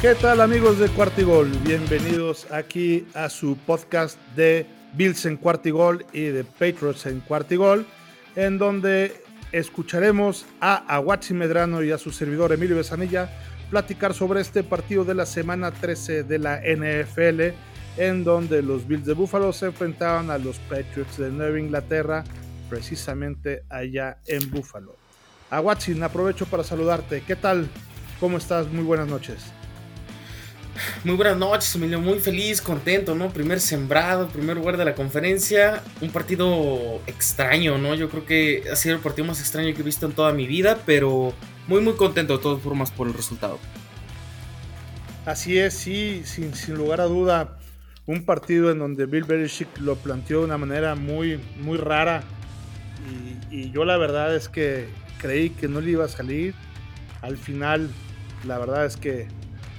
¿Qué tal amigos de Cuartigol? Bienvenidos aquí a su podcast de Bills en Cuartigol y de Patriots en Cuartigol, en donde escucharemos a Aguachi Medrano y a su servidor Emilio Besanilla platicar sobre este partido de la semana 13 de la NFL, en donde los Bills de Buffalo se enfrentaban a los Patriots de Nueva Inglaterra, precisamente allá en Buffalo. Aguachin, aprovecho para saludarte. ¿Qué tal? ¿Cómo estás? Muy buenas noches. Muy buenas noches, Emilio. Muy feliz, contento, ¿no? Primer sembrado, primer lugar de la conferencia. Un partido extraño, ¿no? Yo creo que ha sido el partido más extraño que he visto en toda mi vida, pero muy, muy contento de todas formas por el resultado. Así es, sí, sin, sin lugar a duda. Un partido en donde Bill Belichick lo planteó de una manera muy, muy rara. Y, y yo la verdad es que creí que no le iba a salir. Al final, la verdad es que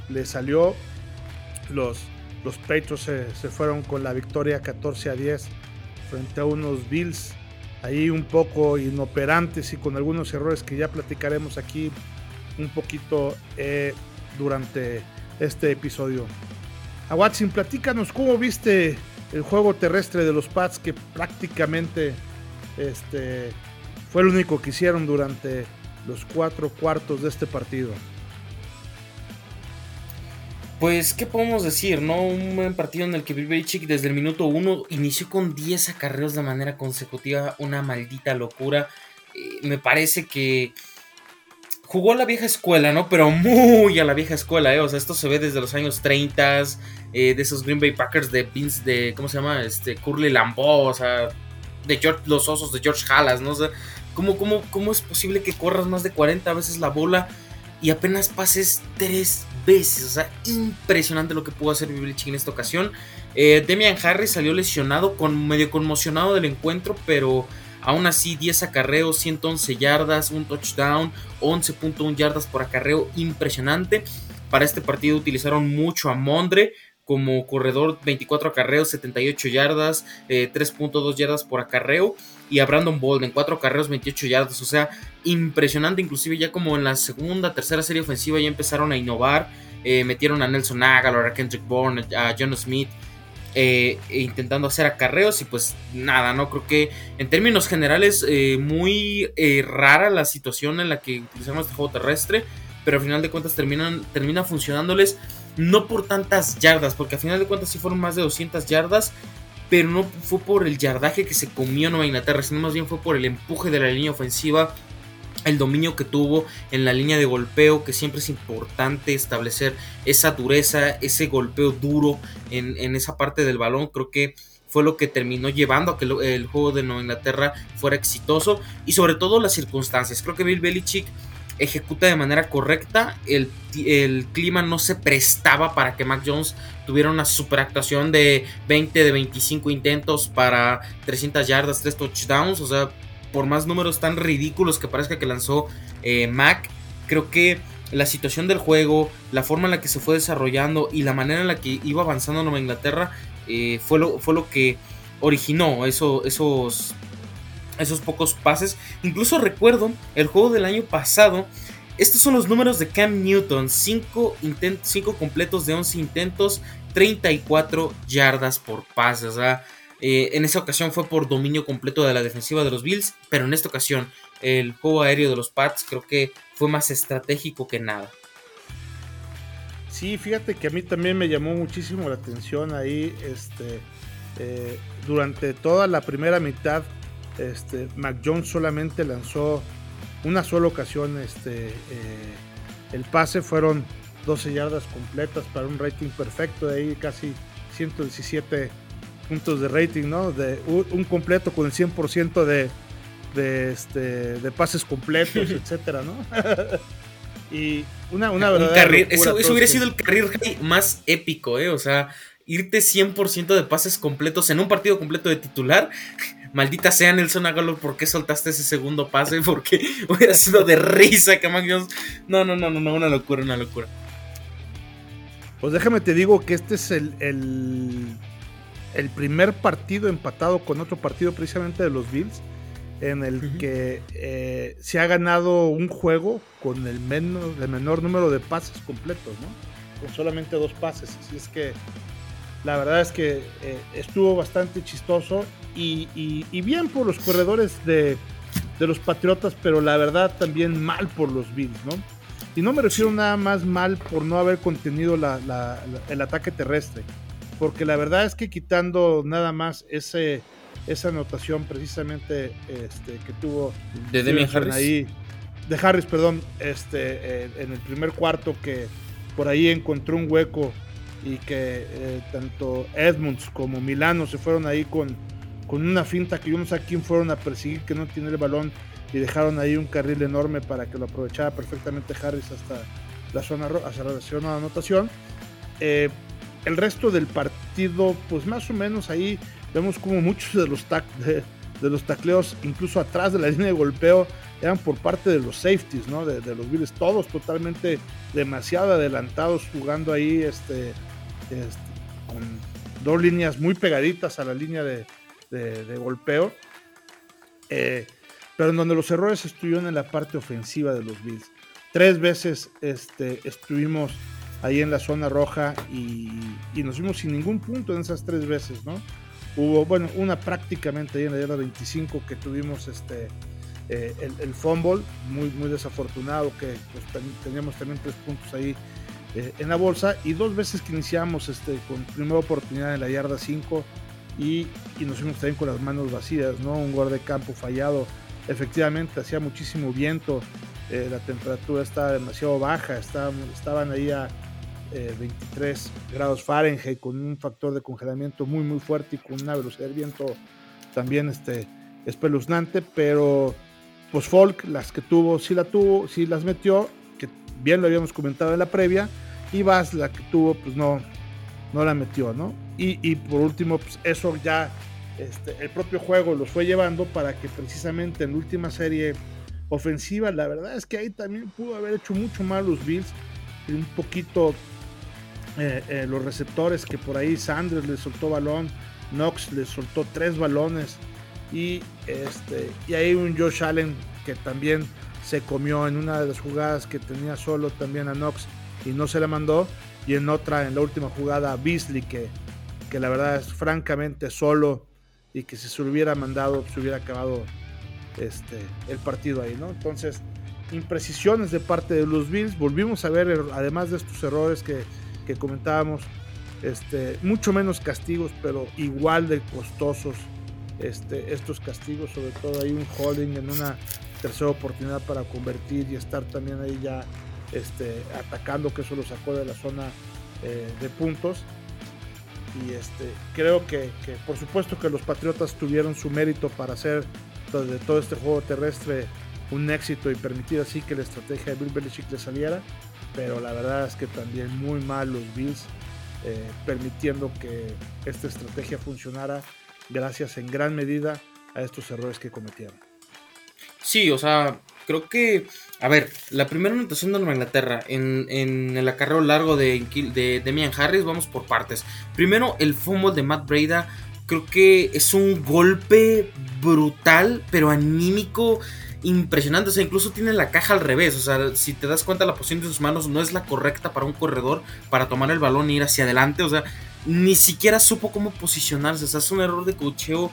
le salió. Los, los Patriots se, se, fueron con la victoria 14 a 10 frente a unos Bills ahí un poco inoperantes y con algunos errores que ya platicaremos aquí un poquito eh, durante este episodio. A Watson, platícanos cómo viste el juego terrestre de los Pats que prácticamente este, fue el único que hicieron durante los cuatro cuartos de este partido. Pues, ¿qué podemos decir? no Un buen partido en el que Belichick desde el minuto 1 inició con 10 acarreos de manera consecutiva, una maldita locura. Eh, me parece que jugó a la vieja escuela, ¿no? Pero muy a la vieja escuela, ¿eh? O sea, esto se ve desde los años 30, eh, de esos Green Bay Packers de Vince, de, ¿cómo se llama? Este, Curly Lambeau, o sea, de George, los osos de George Halas, ¿no? O sea, ¿cómo, cómo, ¿cómo es posible que corras más de 40 veces la bola y apenas pases 3 veces. O sea, impresionante lo que pudo hacer Belichick en esta ocasión. Eh, Demian Harris salió lesionado, con, medio conmocionado del encuentro, pero aún así 10 acarreos, 111 yardas, un touchdown, 11.1 yardas por acarreo, impresionante. Para este partido utilizaron mucho a Mondre como corredor, 24 acarreos, 78 yardas, 3.2 eh, yardas por acarreo y a Brandon Bolden, 4 carreros, 28 yardas, o sea, impresionante, inclusive ya como en la segunda, tercera serie ofensiva ya empezaron a innovar, eh, metieron a Nelson Aguilar, a Kendrick Bourne, a John Smith, eh, e intentando hacer acarreos y pues nada, ¿no? Creo que en términos generales eh, muy rara la situación en la que utilizamos este juego terrestre, pero al final de cuentas terminan, termina funcionándoles no por tantas yardas, porque al final de cuentas sí fueron más de 200 yardas, pero no fue por el yardaje que se comió Nueva Inglaterra, sino más bien fue por el empuje de la línea ofensiva, el dominio que tuvo en la línea de golpeo, que siempre es importante establecer esa dureza, ese golpeo duro en, esa parte del balón, creo que fue lo que terminó llevando a que el juego de Nueva Inglaterra fuera exitoso y sobre todo las circunstancias. Creo que Bill Belichick ejecuta de manera correcta. El, clima no se prestaba para que Mac Jones tuviera una super actuación de 20 de 25 intentos para 300 yardas, 3 touchdowns. O sea, por más números tan ridículos que parezca que lanzó eh, Mac, creo que la situación del juego, la forma en la que se fue desarrollando y la manera en la que iba avanzando Nueva Inglaterra eh, fue, lo, fue lo que originó eso, esos esos pocos pases. Incluso recuerdo el juego del año pasado. Estos son los números de Cam Newton. 5 completos de 11 intentos, 34 yardas por pase. Eh, en esa ocasión fue por dominio completo de la defensiva de los Bills. Pero en esta ocasión el juego aéreo de los Pats creo que fue más estratégico que nada. Sí, fíjate que a mí también me llamó muchísimo la atención ahí. Este, eh, durante toda la primera mitad este, Mac Jones solamente lanzó una sola ocasión este, eh, el pase, fueron 12 yardas completas para un rating perfecto, de ahí casi 117 puntos de rating, ¿no? De un, completo con el 100% de, de, este, de pases completos, etcétera, ¿no? y una, una verdad. Eso, eso hubiera sido el career más épico, ¿eh? O sea, irte 100% de pases completos en un partido completo de titular Maldita sea Nelson Aguilar, ¿por qué soltaste ese segundo pase? Porque hubiera sido de risa que No, no, no, no, no, una locura, una locura. Pues déjame te digo que este es el, el, primer partido empatado con otro partido precisamente de los Bills en el que eh, se ha ganado un juego con el, menor, el menor número de pases completos, ¿no? con solamente dos pases. Así es que la verdad es que eh, estuvo bastante chistoso y, bien por los corredores de, los Patriotas, pero la verdad también mal por los Bills, ¿no? Y no me refiero nada más mal por no haber contenido el ataque terrestre, porque la verdad es que quitando nada más ese, esa anotación precisamente este, que tuvo de Demian Harris. Ahí, de Harris, perdón, este, en el primer cuarto que por ahí encontró un hueco y que eh, tanto Edmunds como Milano se fueron ahí con, con una finta que yo no sé a quién fueron a perseguir que no tiene el balón y dejaron ahí un carril enorme para que lo aprovechara perfectamente Harris hasta la zona hasta la zona anotación. Eh, el resto del partido, pues más o menos ahí vemos como muchos de los, de, los tacleos, incluso atrás de la línea de golpeo, eran por parte de los safeties, ¿no? De, de los Bills, todos totalmente demasiado adelantados jugando ahí, este, este, con dos líneas muy pegaditas a la línea de, golpeo. Eh, pero en donde los errores estuvieron en la parte ofensiva de los Bills. Tres veces este, estuvimos ahí en la zona roja y, nos fuimos sin ningún punto en esas tres veces, ¿no? Hubo, bueno, una prácticamente ahí en la yarda 25 que tuvimos este, eh, el, fumble, muy, muy desafortunado, que pues, teníamos también tres puntos ahí eh, en la bolsa y dos veces que iniciamos este, con primera oportunidad en la yarda 5 y, nos fuimos también con las manos vacías, ¿no? Un guarda de campo fallado. Efectivamente, hacía muchísimo viento, eh, la temperatura estaba demasiado baja, estaban, estaban ahí a 23 eh, grados Fahrenheit con un factor de congelamiento muy muy fuerte y con una velocidad de viento también este, espeluznante, pero pues Folk, las que tuvo, sí la tuvo, sí las metió bien lo habíamos comentado en la previa, y Vaz, la que tuvo, pues no, no la metió, ¿no? Y, por último, pues eso ya este, el propio juego los fue llevando para que precisamente en la última serie ofensiva, la verdad es que ahí también pudo haber hecho mucho más los Bills, y un poquito eh, eh, los receptores que por ahí Sanders le soltó balón, Knox le soltó tres balones y este y ahí un Josh Allen que también se comió en una de las jugadas que tenía solo también a Knox y no se la mandó. Y en otra, en la última jugada, a Beasley, que, que la verdad es francamente solo y que si se hubiera mandado, se hubiera acabado este, el partido ahí, ¿no? Entonces, imprecisiones de parte de los Bills. Volvimos a ver, er, además de estos errores que, que comentábamos, este, mucho menos castigos, pero igual de costosos este, estos castigos, sobre todo hay un holding en una tercera oportunidad para convertir y estar también ahí ya este, atacando, que eso lo sacó de la zona eh, de puntos. Y este, creo que, por supuesto que los Patriotas tuvieron su mérito para hacer de todo este juego terrestre un éxito y permitir así que la estrategia de Bill Belichick le saliera, pero la verdad es que también muy mal los Bills eh, permitiendo que esta estrategia funcionara gracias en gran medida a estos errores que cometieron. Sí, o sea, creo que. A ver, la primera anotación de Nueva Inglaterra en, en el acarreo largo de, de Demian Harris, vamos por partes. Primero, el fumble de Matt Breda. Creo que es un golpe brutal, pero anímico impresionante. O sea, incluso tiene la caja al revés. O sea, si te das cuenta, la posición de sus manos no es la correcta para un corredor para tomar el balón e ir hacia adelante. O sea, ni siquiera supo cómo posicionarse. O sea, es un error de cocheo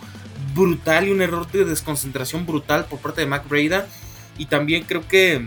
brutal y un error de desconcentración brutal por parte de Mac Breda. Y también creo que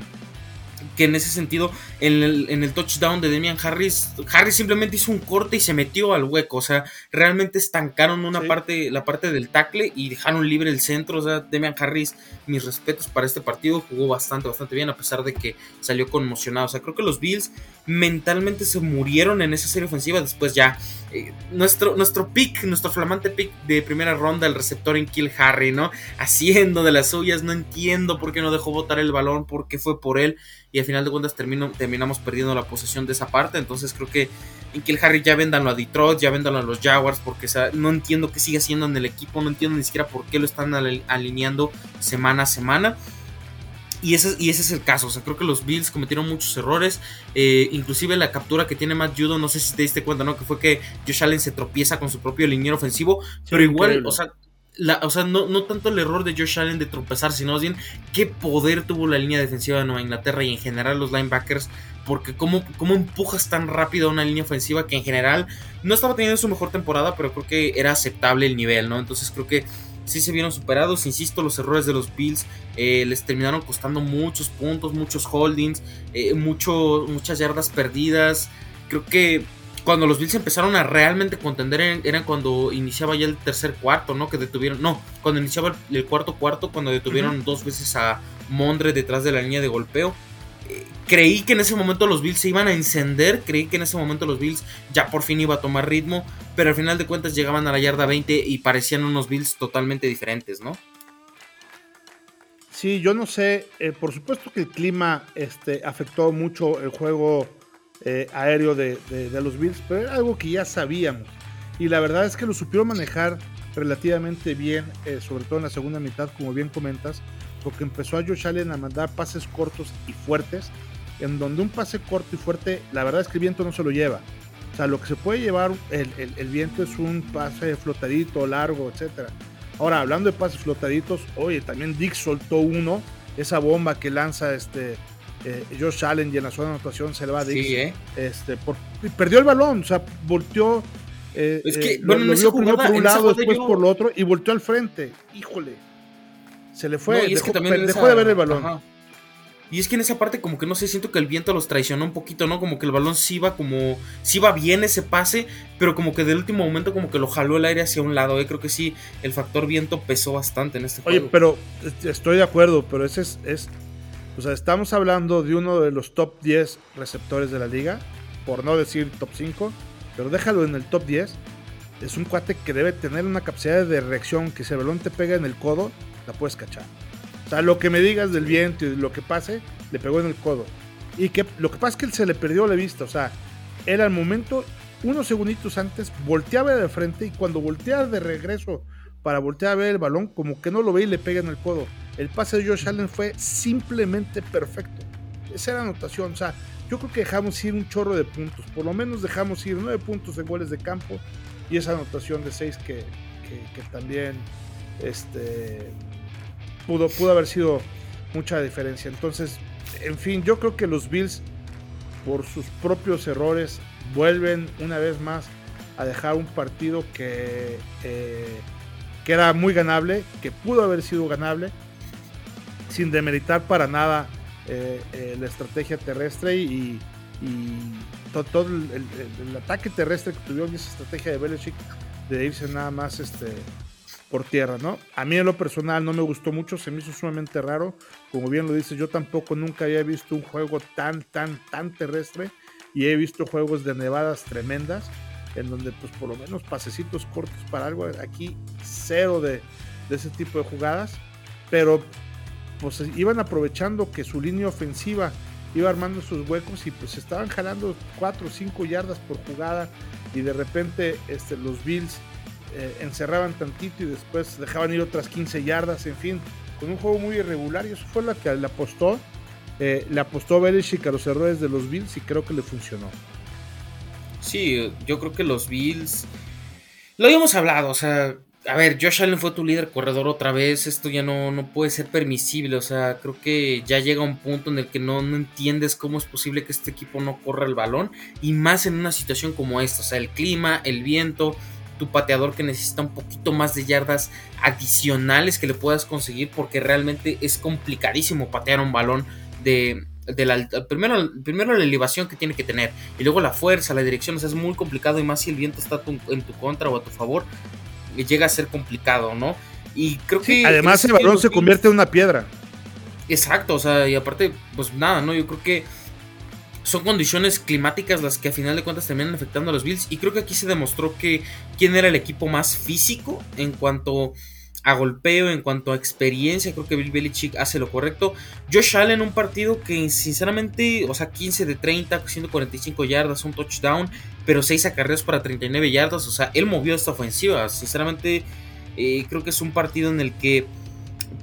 que en ese sentido, en el, touchdown de Demian Harris, Harris simplemente hizo un corte y se metió al hueco. O sea, realmente estancaron una parte, la parte del tackle y dejaron libre el centro. O sea, Demian Harris, mis respetos para este partido, jugó bastante, bastante bien, a pesar de que salió conmocionado. O sea, creo que los Bills mentalmente se murieron en esa serie ofensiva. Después ya, eh, nuestro, nuestro pick, nuestro flamante pick de primera ronda, el receptor en Kill Harry, ¿no? Haciendo de las suyas, no entiendo por qué no dejó botar el balón, por qué fue por él y al final de cuentas terminamos perdiendo la posesión de esa parte. Entonces creo que en el Harry ya véndanlo a Detroit, ya véndanlo a los Jaguars, porque no entiendo qué sigue haciendo en el equipo, no entiendo ni siquiera por qué lo están alineando semana a semana. Y ese, y ese es el caso. O sea, creo que los Bills cometieron muchos errores. Eh, inclusive la captura que tiene Matt Judo, no sé si te diste cuenta, ¿no? Que fue que Josh Allen se tropieza con su propio liniero ofensivo. pero igual, o sea, o sea, no, no, tanto el error de Josh Allen de tropezar, sino más bien qué poder tuvo la línea defensiva de Nueva Inglaterra y en general los linebackers porque cómo, cómo empujas tan rápido a una línea ofensiva que en general no estaba teniendo su mejor temporada, pero creo que era aceptable el nivel, ¿no? Entonces creo que sí se vieron superados. Insisto, los errores de los Bills eh, les terminaron costando muchos puntos, muchos holdings, eh, muchas yardas perdidas. Creo que cuando los Bills empezaron a realmente contender era cuando iniciaba ya el tercer cuarto, ¿no? Que detuvieron, no, cuando iniciaba el, cuarto cuarto, cuando detuvieron dos veces a Mondre detrás de la línea de golpeo. Creí que en ese momento los Bills se iban a encender, creí que en ese momento los Bills ya por fin iba a tomar ritmo, pero al final de cuentas llegaban a la yarda 20 y parecían unos Bills totalmente diferentes, ¿no? Sí, yo no sé, eh, por supuesto que el clima este, afectó mucho el juego eh, aéreo de, los Bills, pero era algo que ya sabíamos. Y la verdad es que lo supieron manejar relativamente bien, eh, sobre todo en la segunda mitad, como bien comentas, porque empezó a Josh Allen a mandar pases cortos y fuertes, en donde un pase corto y fuerte, la verdad es que el viento no se lo lleva. O sea, lo que se puede llevar el, viento es un pase flotadito, largo, etc. Ahora, hablando de pases flotaditos, oye, también Dick soltó uno, esa bomba que lanza este eh, Josh Allen y en la zona de anotación se le va a Dix. ¿eh? este, perdió el balón, o sea, volteó. Eh, es que, bueno, lo, vio primero por un lado, después por el otro y volteó al frente. Híjole. Se le fue, dejó, de ver el balón. Y es que en esa parte como que no sé, siento que el viento los traicionó un poquito, ¿no? Como que el balón sí iba como, sí iba bien ese pase, pero como que del último momento como que lo jaló el aire hacia un lado, ¿eh? Creo que sí, el factor viento pesó bastante en este juego. Oye, pero estoy de acuerdo, pero ese es, es o sea, estamos hablando de uno de los top 10 receptores de la liga, por no decir top 5, pero déjalo en el top 10. Es un cuate que debe tener una capacidad de reacción que si el balón te pega en el codo, la puedes cachar. O sea, lo que me digas del viento y lo que pase, le pegó en el codo. Y que lo que pasa es que él se le perdió la vista. O sea, era el momento, unos segunditos antes, volteaba de frente y cuando voltea de regreso para voltear a ver el balón, como que no lo ve y le pega en el codo. El pase de Josh Allen fue simplemente perfecto. Esa era anotación. O sea, yo creo que dejamos ir un chorro de puntos. Por lo menos dejamos ir nueve puntos en goles de campo y esa anotación de seis que, también este, pudo, pudo haber sido mucha diferencia. Entonces, en fin, yo creo que los Bills, por sus propios errores, vuelven una vez más a dejar un partido que, eh, que era muy ganable, que pudo haber sido ganable sin demeritar para nada eh, eh, la estrategia terrestre y, todo, el, ataque terrestre que tuvieron esa estrategia de Belichick de irse nada más este, por tierra, ¿no? A mí en lo personal no me gustó mucho, se me hizo sumamente raro, como bien lo dice, yo tampoco nunca había visto un juego tan, tan, tan terrestre y he visto juegos de nevadas tremendas en donde pues por lo menos pasecitos cortos para algo, aquí cero de, de ese tipo de jugadas, pero pues iban aprovechando que su línea ofensiva iba armando sus huecos y pues estaban jalando 4 o 5 yardas por jugada y de repente este, los Bills eh, encerraban tantito y después dejaban ir otras 15 yardas, en fin, con un juego muy irregular y eso fue lo que le apostó, eh, le apostó Belichick a los errores de los Bills y creo que le funcionó. Sí, yo creo que los Bills, lo habíamos hablado, o sea, a ver, Josh Allen fue tu líder corredor otra vez, esto ya no, no puede ser permisible, o sea, creo que ya llega un punto en el que no, no entiendes cómo es posible que este equipo no corra el balón, y más en una situación como esta, o sea, el clima, el viento, tu pateador que necesita un poquito más de yardas adicionales que le puedas conseguir, porque realmente es complicadísimo patear un balón de, la, primero, primero la elevación que tiene que tener y luego la fuerza, la dirección, o sea, es muy complicado y más si el viento está en tu contra o a tu favor, llega a ser complicado, ¿no? Y creo que... además el balón se convierte en una piedra. Exacto, o sea, y aparte, pues nada, ¿no? Yo creo que son condiciones climáticas las que a final de cuentas terminan afectando a los Bills. Y creo que aquí se demostró que quién era el equipo más físico en cuanto a golpeo, en cuanto a experiencia. Creo que Bill Belichick hace lo correcto. Josh Allen, un partido que sinceramente, o sea, 15 de 30, 145 yardas, un touchdown pero 6 acarreos para 39 yardas. O sea, él movió esta ofensiva. Sinceramente, eh, creo que es un partido en el que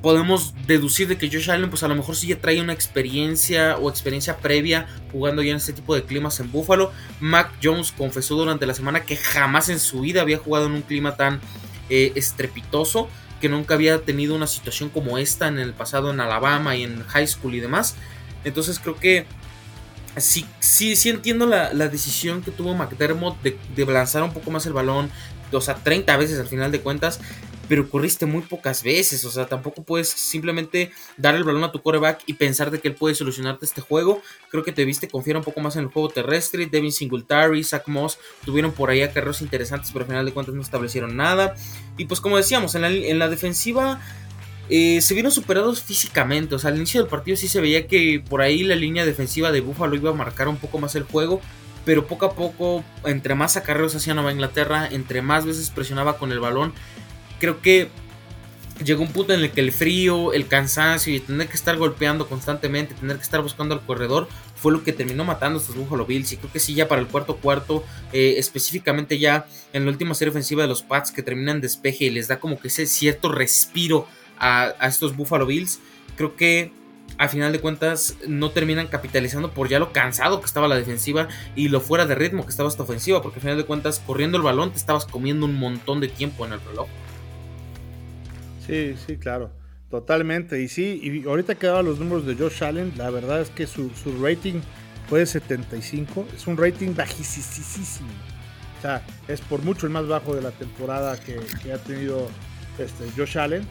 podemos deducir de que Josh Allen, pues a lo mejor sí ya trae una experiencia o experiencia previa jugando ya en este tipo de climas en Buffalo. Mac Jones confesó durante la semana que jamás en su vida había jugado en un clima tan eh, estrepitoso, que nunca había tenido una situación como esta en el pasado en Alabama y en high school y demás. Entonces creo que sí, sí, sí entiendo la, decisión que tuvo McDermott de, de, lanzar un poco más el balón, o sea, 30 veces al final de cuentas, pero corriste muy pocas veces, o sea, tampoco puedes simplemente dar el balón a tu coreback y pensar de que él puede solucionarte este juego. Creo que te viste confiar un poco más en el juego terrestre. Devin Singletary, Zach Moss tuvieron por ahí carreros interesantes, pero al final de cuentas no establecieron nada. Y pues como decíamos, en la, en la defensiva eh, se vieron superados físicamente. O sea, al inicio del partido sí se veía que por ahí la línea defensiva de Buffalo iba a marcar un poco más el juego. Pero poco a poco, entre más acarreos hacía Nueva Inglaterra, entre más veces presionaba con el balón, creo que llegó un punto en el que el frío, el cansancio y tener que estar golpeando constantemente, tener que estar buscando al corredor, fue lo que terminó matando a estos Buffalo Bills. Y creo que sí, ya para el cuarto cuarto, eh, específicamente ya en la última serie ofensiva de los Pats que terminan despeje y les da como que ese cierto respiro a, estos Buffalo Bills, creo que a final de cuentas no terminan capitalizando por ya lo cansado que estaba la defensiva y lo fuera de ritmo que estaba esta ofensiva, porque a final de cuentas corriendo el balón te estabas comiendo un montón de tiempo en el reloj. Sí, sí, claro, totalmente. Y sí, y ahorita que daba los números de Josh Allen, la verdad es que su, rating fue de 75, es un rating bajísimo. O sea, es por mucho el más bajo de la temporada que, ha tenido este, Josh Allen.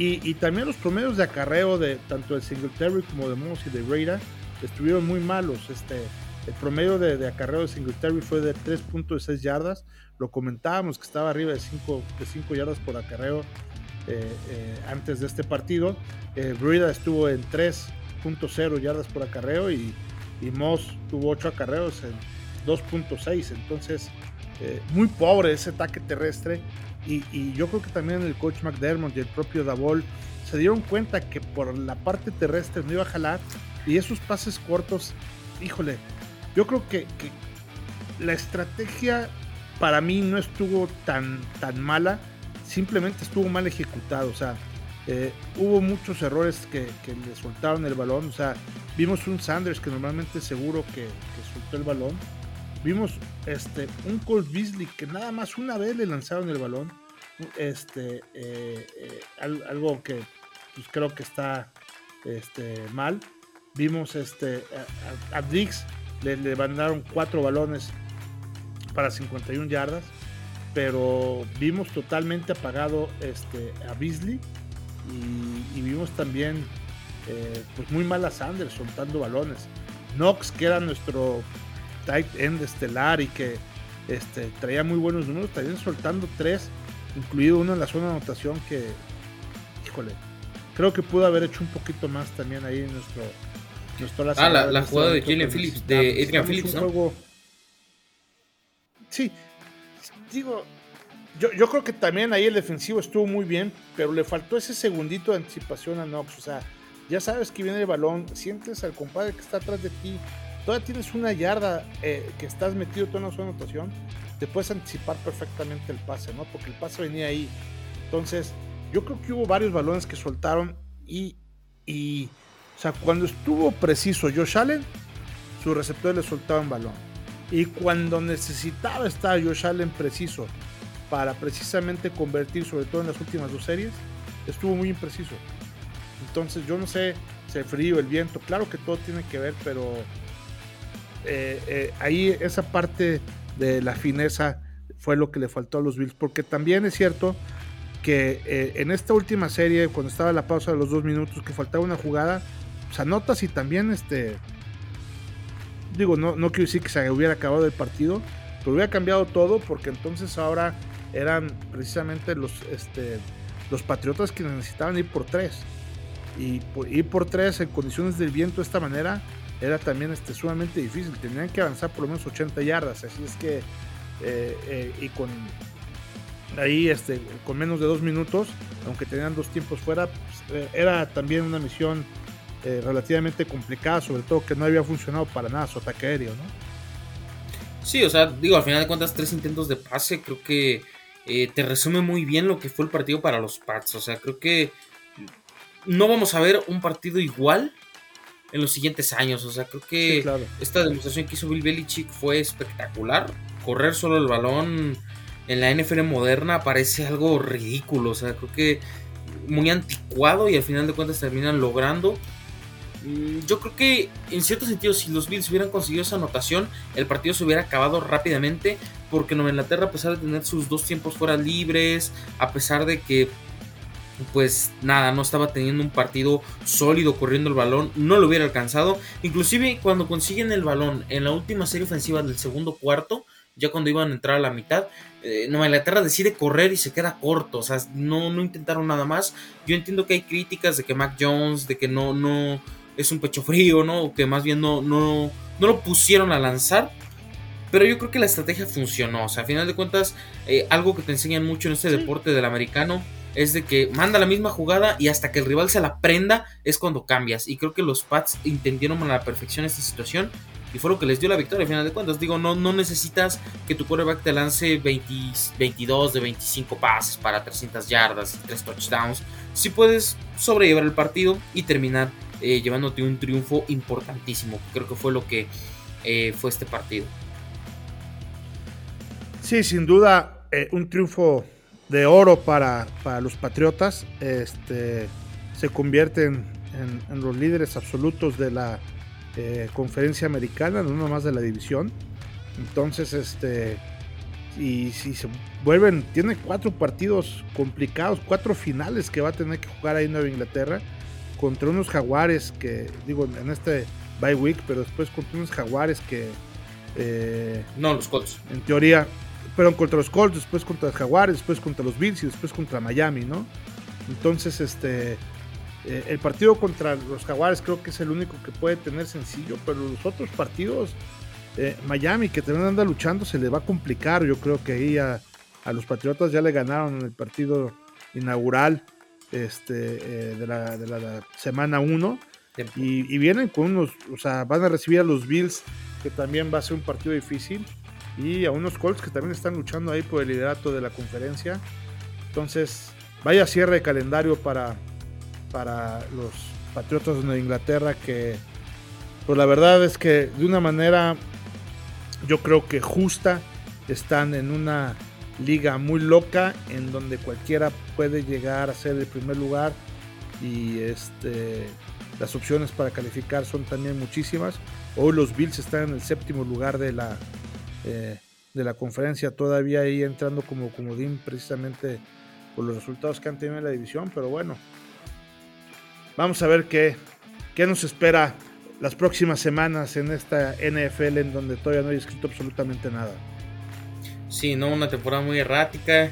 Y, también los promedios de acarreo de tanto de Singletary como de Moss y de Reira estuvieron muy malos. Este, el promedio de, acarreo de Singletary fue de 3.6 yardas. Lo comentábamos que estaba arriba de 5, de 5 yardas por acarreo eh, eh, antes de este partido. Eh, estuvo en 3.0 yardas por acarreo y, y, Moss tuvo 8 acarreos en 2.6. Entonces, eh, muy pobre ese ataque terrestre y, yo creo que también el coach McDermott y el propio Davol se dieron cuenta que por la parte terrestre no iba a jalar y esos pases cortos, híjole, yo creo que, la estrategia para mí no estuvo tan, tan mala, simplemente estuvo mal ejecutado, o sea, eh, hubo muchos errores que, le soltaron el balón, o sea, vimos un Sanders que normalmente seguro que, que soltó el balón, Vimos este, un Colt Beasley que nada más una vez le lanzaron el balón. Este, eh, eh, algo que pues, creo que está este, mal. Vimos este, a, Dix, le, le, mandaron cuatro balones para 51 yardas. Pero vimos totalmente apagado este, a Beasley. Y, vimos también eh, pues muy mal a Sanders soltando balones. Knox, que era nuestro tight end estelar y que este, traía muy buenos números, también soltando tres, incluido uno en la zona de anotación que, híjole, creo que pudo haber hecho un poquito más también ahí en nuestro... nuestro ah, la, jugada de Jalen Phillips, de Adrian Phillips, ¿no? sí, digo, yo, yo, creo que también ahí el defensivo estuvo muy bien, pero le faltó ese segundito de anticipación a Knox. O sea, ya sabes que viene el balón, sientes al compadre que está atrás de ti, todavía tienes una yarda eh, que estás metido tú en una zona anotación, te puedes anticipar perfectamente el pase, ¿no? Porque el pase venía ahí. Entonces, yo creo que hubo varios balones que soltaron y, o sea, cuando estuvo preciso Josh Allen, su receptor le soltaba un balón. Y cuando necesitaba estar Josh Allen preciso para precisamente convertir, sobre todo en las últimas dos series, estuvo muy impreciso. Entonces, yo no sé, el frío, el viento, claro que todo tiene que ver, pero eh, eh, ahí esa parte de la fineza fue lo que le faltó a los Bills, porque también es cierto que eh, en esta última serie, cuando estaba la pausa de los dos minutos, que faltaba una jugada, pues anotas y también este, digo, no, no quiero decir que se hubiera acabado el partido, pero hubiera cambiado todo, porque entonces ahora eran precisamente los, este, los patriotas que necesitaban ir por tres. Y ir por tres en condiciones del viento de esta manera, era también este, sumamente difícil. Tenían que avanzar por lo menos 80 yardas. Así es que, eh, eh, y con ahí, este, con menos de dos minutos, aunque tenían dos tiempos fuera, pues, eh, era también una misión relativamente complicada, sobre todo que no había funcionado para nada su ataque aéreo, ¿no? Sí, o sea, digo, al final de cuentas, tres intentos de pase, creo que te resume muy bien lo que fue el partido para los Pats. O sea, creo que no vamos a ver un partido igual en los siguientes años. O sea, creo que esta demostración que hizo Bill Belichick fue espectacular. Correr solo el balón en la NFL moderna parece algo ridículo. O sea, creo que muy anticuado y al final de cuentas terminan logrando Mm, yo creo que en cierto sentido si los Bills hubieran conseguido esa anotación, el partido se hubiera acabado rápidamente porque Nueva Inglaterra a pesar de tener sus dos tiempos fuera libres, a pesar de que pues nada, no estaba teniendo un partido sólido corriendo el balón, no lo hubiera alcanzado. Inclusive cuando consiguen el balón en la última serie ofensiva del segundo cuarto, ya cuando iban a entrar a la mitad, eh, Nueva Inglaterra decide correr y se queda corto, o sea, no, no intentaron nada más. Yo entiendo que hay críticas de que Mac Jones, de que no, no es un pecho frío, ¿no? O que más bien no, no, no lo pusieron a lanzar. Pero yo creo que la estrategia funcionó. O sea, a final de cuentas, eh, algo que te enseñan mucho en este deporte del americano es de que manda la misma jugada y hasta que el rival se la prenda es cuando cambias. Y creo que los Pats entendieron a la perfección esta situación y fue lo que les dio la victoria al final de cuentas. Digo, no, no necesitas que tu quarterback te lance 22 de 25 pases para 300 yardas y 3 touchdowns. Si puedes sobrellevar el partido y terminar eh, llevándote un triunfo importantísimo. Creo que fue lo que eh, fue este partido. Sí, sin duda, eh, un triunfo de oro para, para los Patriotas. Este, se convierten en, en los líderes absolutos de la eh, conferencia americana, no nomás de la división. Entonces, este, y si se vuelven, tiene cuatro partidos complicados, cuatro finales que va a tener que jugar ahí en Nueva Inglaterra contra unos jaguares que, digo, en este bye week, pero después contra unos jaguares que... Eh, no, los Colts. En teoría, pero contra los Colts, después contra los jaguares, después contra los Bills y después contra Miami, ¿no? Entonces, este eh, el partido contra los Jaguares creo que es el único que puede tener sencillo, pero los otros partidos, eh, Miami, que también anda luchando, se le va a complicar. Yo creo que ahí a, los Patriotas ya le ganaron en el partido inaugural este, eh, de, la, semana 1. Y, y, vienen con unos, o sea, van a recibir a los Bills, que también va a ser un partido difícil. Y a unos Colts que también están luchando ahí por el liderato de la conferencia. Entonces, vaya cierre de calendario para, para los Patriotas de Inglaterra que pues la verdad es que de una manera yo creo que justa están en una liga muy loca en donde cualquiera puede llegar a ser el primer lugar y este las opciones para calificar son también muchísimas. Hoy los Bills están en el séptimo lugar de la eh, de la conferencia, todavía ahí entrando como comodín precisamente por los resultados que han tenido en la división, pero bueno, Vamos a ver qué, qué nos espera las próximas semanas en esta NFL en donde todavía no hay escrito absolutamente nada. Sí, no, una temporada muy errática.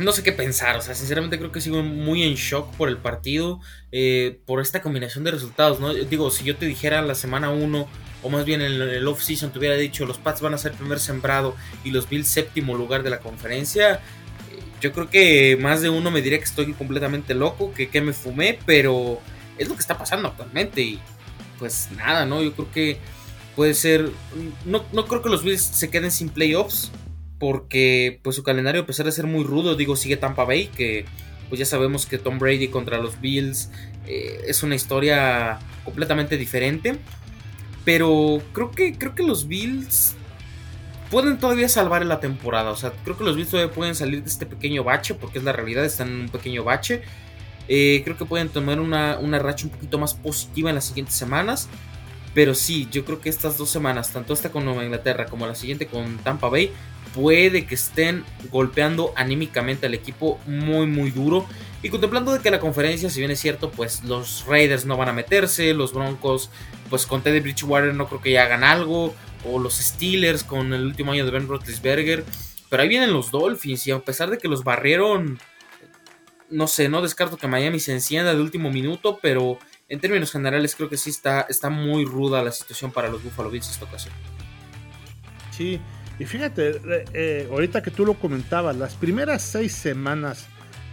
No sé qué pensar, o sea, sinceramente creo que sigo muy en shock por el partido, eh, por esta combinación de resultados, ¿no? Digo, si yo te dijera la semana 1, o más bien en el off-season, te hubiera dicho los Pats van a ser primer sembrado y los Bills séptimo lugar de la conferencia, yo creo que más de uno me diría que estoy completamente loco, que, que me fumé, pero es lo que está pasando actualmente. Y pues nada, ¿no? Yo creo que puede ser. No, no creo que los Bills se queden sin playoffs. Porque pues su calendario, a pesar de ser muy rudo, digo, sigue Tampa Bay, que pues ya sabemos que Tom Brady contra los Bills eh, es una historia completamente diferente. Pero creo que, creo que los Bills pueden todavía salvar la temporada. O sea, creo que los Bills todavía pueden salir de este pequeño bache, porque es la realidad, están en un pequeño bache. Eh, creo que pueden tomar una, una, racha un poquito más positiva en las siguientes semanas. Pero sí, yo creo que estas dos semanas, tanto esta con Nueva Inglaterra como la siguiente con Tampa Bay, puede que estén golpeando anímicamente al equipo muy muy duro. Y contemplando de que la conferencia, si bien es cierto, pues los Raiders no van a meterse, los Broncos, pues con Teddy Bridgewater no creo que ya hagan algo o los Steelers con el último año de Ben Roethlisberger. Pero ahí vienen los Dolphins y a pesar de que los barrieron, no sé, no descarto que Miami se encienda de último minuto, pero en términos generales creo que sí está, está muy ruda la situación para los Buffalo Bills esta ocasión. Sí, y fíjate, eh, ahorita que tú lo comentabas, las primeras seis semanas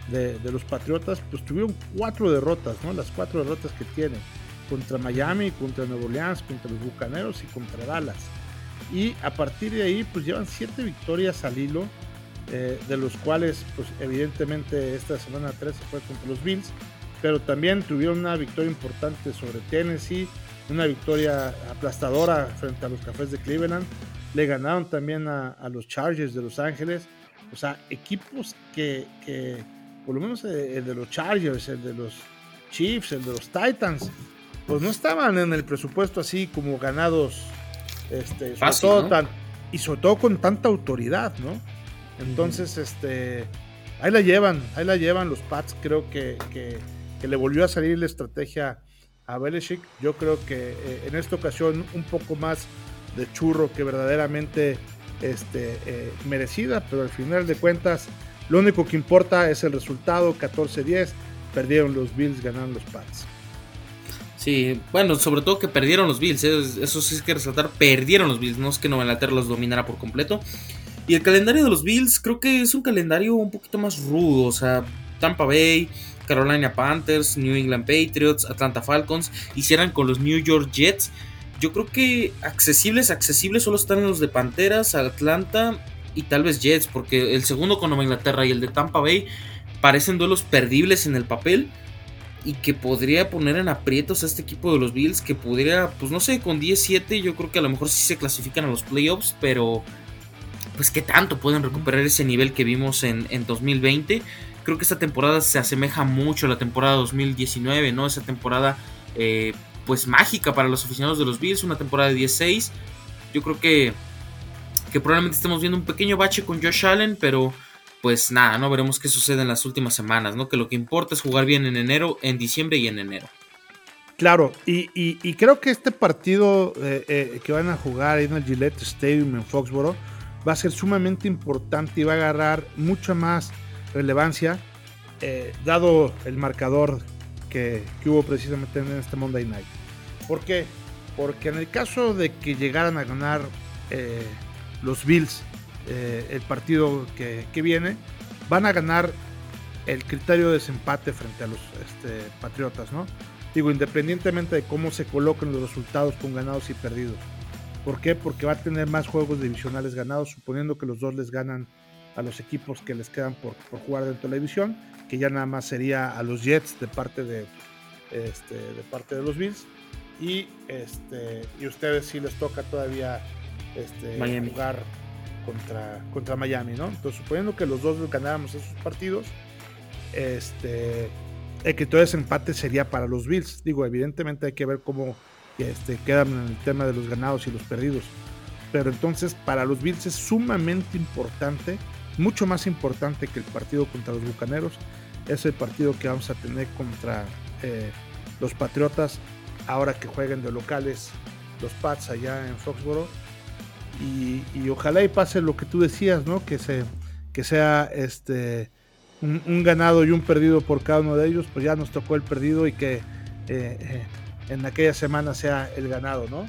de, los Patriotas, pues tuvieron cuatro derrotas, ¿no? Las cuatro derrotas que tienen contra Miami, contra Nuevo Orleans, contra los Bucaneros y contra Dallas. Y a partir de ahí, pues llevan siete victorias al hilo, eh, de los cuales, pues evidentemente esta semana 13 fue contra los Bills, pero también tuvieron una victoria importante sobre Tennessee, una victoria aplastadora frente a los Cafés de Cleveland, le ganaron también a, los Chargers de Los Ángeles, o sea, equipos que, que por lo menos el de los Chargers, el de los Chiefs, el de los Titans, pues no estaban en el presupuesto así como ganados, este, y sobre todo con tanta autoridad, ¿no? Entonces, este, ahí la llevan, ahí la llevan los Pats, creo que, que, le volvió a salir la estrategia a Belichick, yo creo que eh, en esta ocasión un poco más de churro que verdaderamente este, eh, merecida, pero al final de cuentas lo único que importa es el resultado, 14-10, perdieron los Bills, ganaron los Pats. Sí, bueno, sobre todo que perdieron los Bills, ¿eh? eso sí es que resaltar, perdieron los Bills, no es que Nueva Inglaterra los dominara por completo. Y el calendario de los Bills creo que es un calendario un poquito más rudo, o sea, Tampa Bay, Carolina Panthers, New England Patriots, Atlanta Falcons, hicieran con los New York Jets. Yo creo que accesibles, accesibles solo están los de Panteras, Atlanta y tal vez Jets, porque el segundo con Nueva Inglaterra y el de Tampa Bay parecen duelos perdibles en el papel y que podría poner en aprietos a este equipo de los Bills, que podría, pues no sé, con 10-7 yo creo que a lo mejor sí se clasifican a los playoffs, pero pues qué tanto pueden recuperar ese nivel que vimos en, en 2020 creo que esta temporada se asemeja mucho a la temporada 2019, ¿no? Esa temporada, eh, pues mágica para los aficionados de los Bills, una temporada de 16. Yo creo que, que probablemente estemos viendo un pequeño bache con Josh Allen, pero pues nada, no veremos qué sucede en las últimas semanas, ¿no? Que lo que importa es jugar bien en enero, en diciembre y en enero. Claro, y, creo que este partido eh, eh, que van a jugar en el Gillette Stadium en Foxboro va a ser sumamente importante y va a agarrar mucho más relevancia, eh, dado el marcador que, hubo precisamente en este Monday Night. ¿Por qué? Porque en el caso de que llegaran a ganar los Bills eh, el partido que, viene, van a ganar el criterio de desempate frente a los este, Patriotas, ¿no? Digo, independientemente de cómo se coloquen los resultados con ganados y perdidos. ¿Por qué? Porque va a tener más juegos divisionales ganados, suponiendo que los dos les ganan a los equipos que les quedan por, jugar dentro de la división, que ya nada más sería a los Jets de parte de, este, de, parte de los Bills. Y, este, y ustedes sí les toca todavía este, jugar contra, contra Miami, ¿no? Entonces, suponiendo que los dos ganáramos esos partidos, este, el que todo ese empate sería para los Bills. Digo, evidentemente hay que ver cómo este, quedan en el tema de los ganados y los perdidos. Pero entonces, para los Bills es sumamente importante mucho más importante que el partido contra los Bucaneros es el partido que vamos a tener contra eh, los Patriotas ahora que jueguen de locales los Pats allá en Foxboro y, ojalá y pase lo que tú decías, ¿no? Que, se, que sea este un, ganado y un perdido por cada uno de ellos, pues ya nos tocó el perdido y que eh, eh, en aquella semana sea el ganado, ¿no?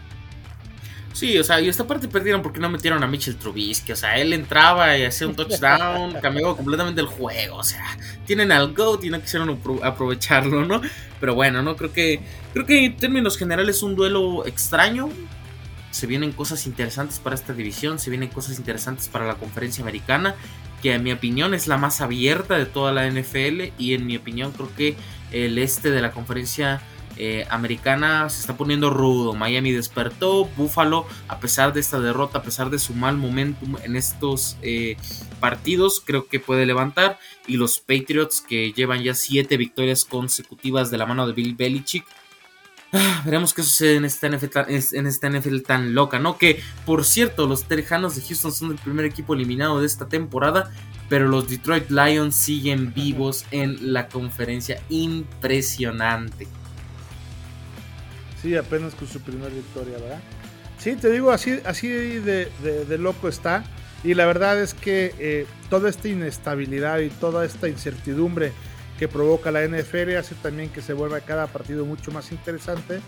Sí, o sea, y esta parte perdieron porque no metieron a Mitchell Trubisky. O sea, él entraba y hacía un touchdown, cambiaba completamente el juego. O sea, tienen al GO, tienen que aprovecharlo, ¿no? Pero bueno, no creo que. Creo que en términos generales es un duelo extraño. Se vienen cosas interesantes para esta división, se vienen cosas interesantes para la conferencia americana, que en mi opinión es la más abierta de toda la NFL. Y en mi opinión, creo que el este de la conferencia eh, americana se está poniendo rudo. Miami despertó, Buffalo, a pesar de esta derrota, a pesar de su mal momentum en estos eh, partidos, creo que puede levantar. Y los Patriots, que llevan ya siete victorias consecutivas de la mano de Bill Belichick. Ah, veremos qué sucede en esta, NFL tan, en esta loca, ¿no? Que, por cierto, los Tejanos de Houston son el primer equipo eliminado de esta temporada, pero los Detroit Lions siguen vivos en la conferencia. Impresionante. Sí, apenas con su primera victoria, ¿verdad? Sí, te digo, así, así de, loco está. Y la verdad es que eh, toda esta inestabilidad y toda esta incertidumbre que provoca la NFL hace también que se vuelva cada partido mucho más interesante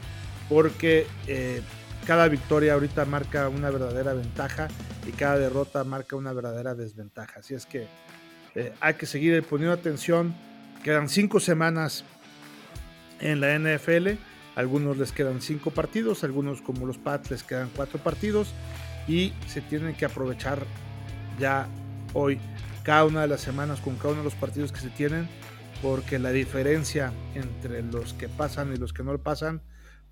porque eh, cada victoria ahorita marca una verdadera ventaja y cada derrota marca una verdadera desventaja. Así es que eh, hay que seguir poniendo atención. Quedan cinco semanas en la NFL algunos les quedan cinco partidos, algunos como los Pats les quedan cuatro partidos y se tienen que aprovechar ya hoy cada una de las semanas con cada uno de los partidos que se tienen porque la diferencia entre los que pasan y los que no lo pasan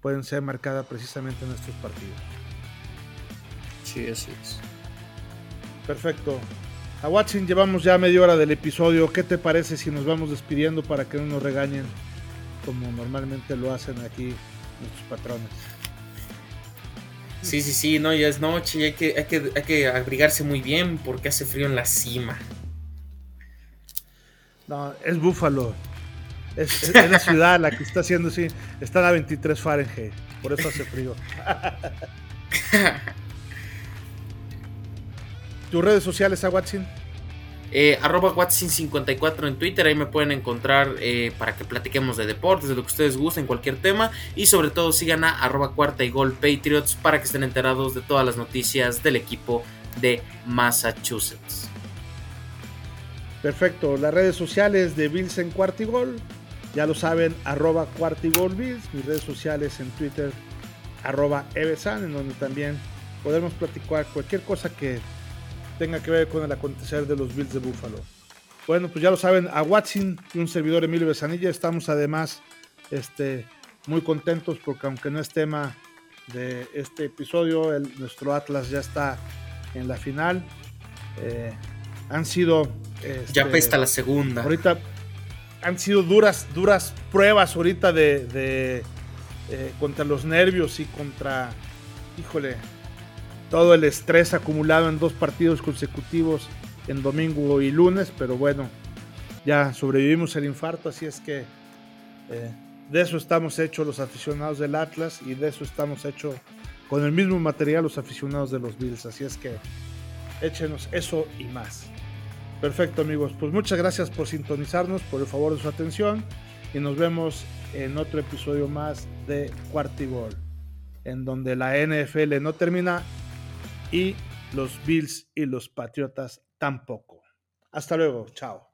pueden ser marcada precisamente en estos partidos. Sí, así es. Perfecto. A Watson llevamos ya media hora del episodio. ¿Qué te parece si nos vamos despidiendo para que no nos regañen? como normalmente lo hacen aquí nuestros patrones. Sí, sí, sí, no, ya es noche y hay que, hay que, hay que abrigarse muy bien porque hace frío en la cima. No, es Búfalo. Es, la ciudad la que está haciendo así. Está a 23 Fahrenheit. Por eso hace frío. ¿Tus redes sociales a Watson? Eh, arroba Watson54 en Twitter, ahí me pueden encontrar eh, para que platiquemos de deportes, de lo que ustedes gusten, cualquier tema. Y sobre todo sigan a arroba cuarta y gol Patriots para que estén enterados de todas las noticias del equipo de Massachusetts. Perfecto, las redes sociales de Bills en Cuartigol, ya lo saben, arroba Cuartigol Bills, mis redes sociales en Twitter, arroba Evesan, en donde también podemos platicar cualquier cosa que tenga que ver con el acontecer de los Bills de Buffalo. Bueno, pues ya lo saben, a Watson y un servidor Emilio Besanilla estamos además este, muy contentos porque aunque no es tema de este episodio, nuestro Atlas ya está en la final. Eh, han sido... Este, ya pesta la segunda. Ahorita han sido duras, duras pruebas ahorita de, eh, contra los nervios y contra, híjole, todo el estrés acumulado en dos partidos consecutivos en domingo y lunes, pero bueno, ya sobrevivimos el infarto, así es que eh, de eso estamos hechos los aficionados del Atlas y de eso estamos hechos con el mismo material los aficionados de los Bills, así es que échenos eso y más. Perfecto amigos, pues muchas gracias por sintonizarnos, por el favor de su atención y nos vemos en otro episodio más de Cuartigol, en donde la NFL no termina y los Bills y los Patriotas tampoco. Hasta luego, chao.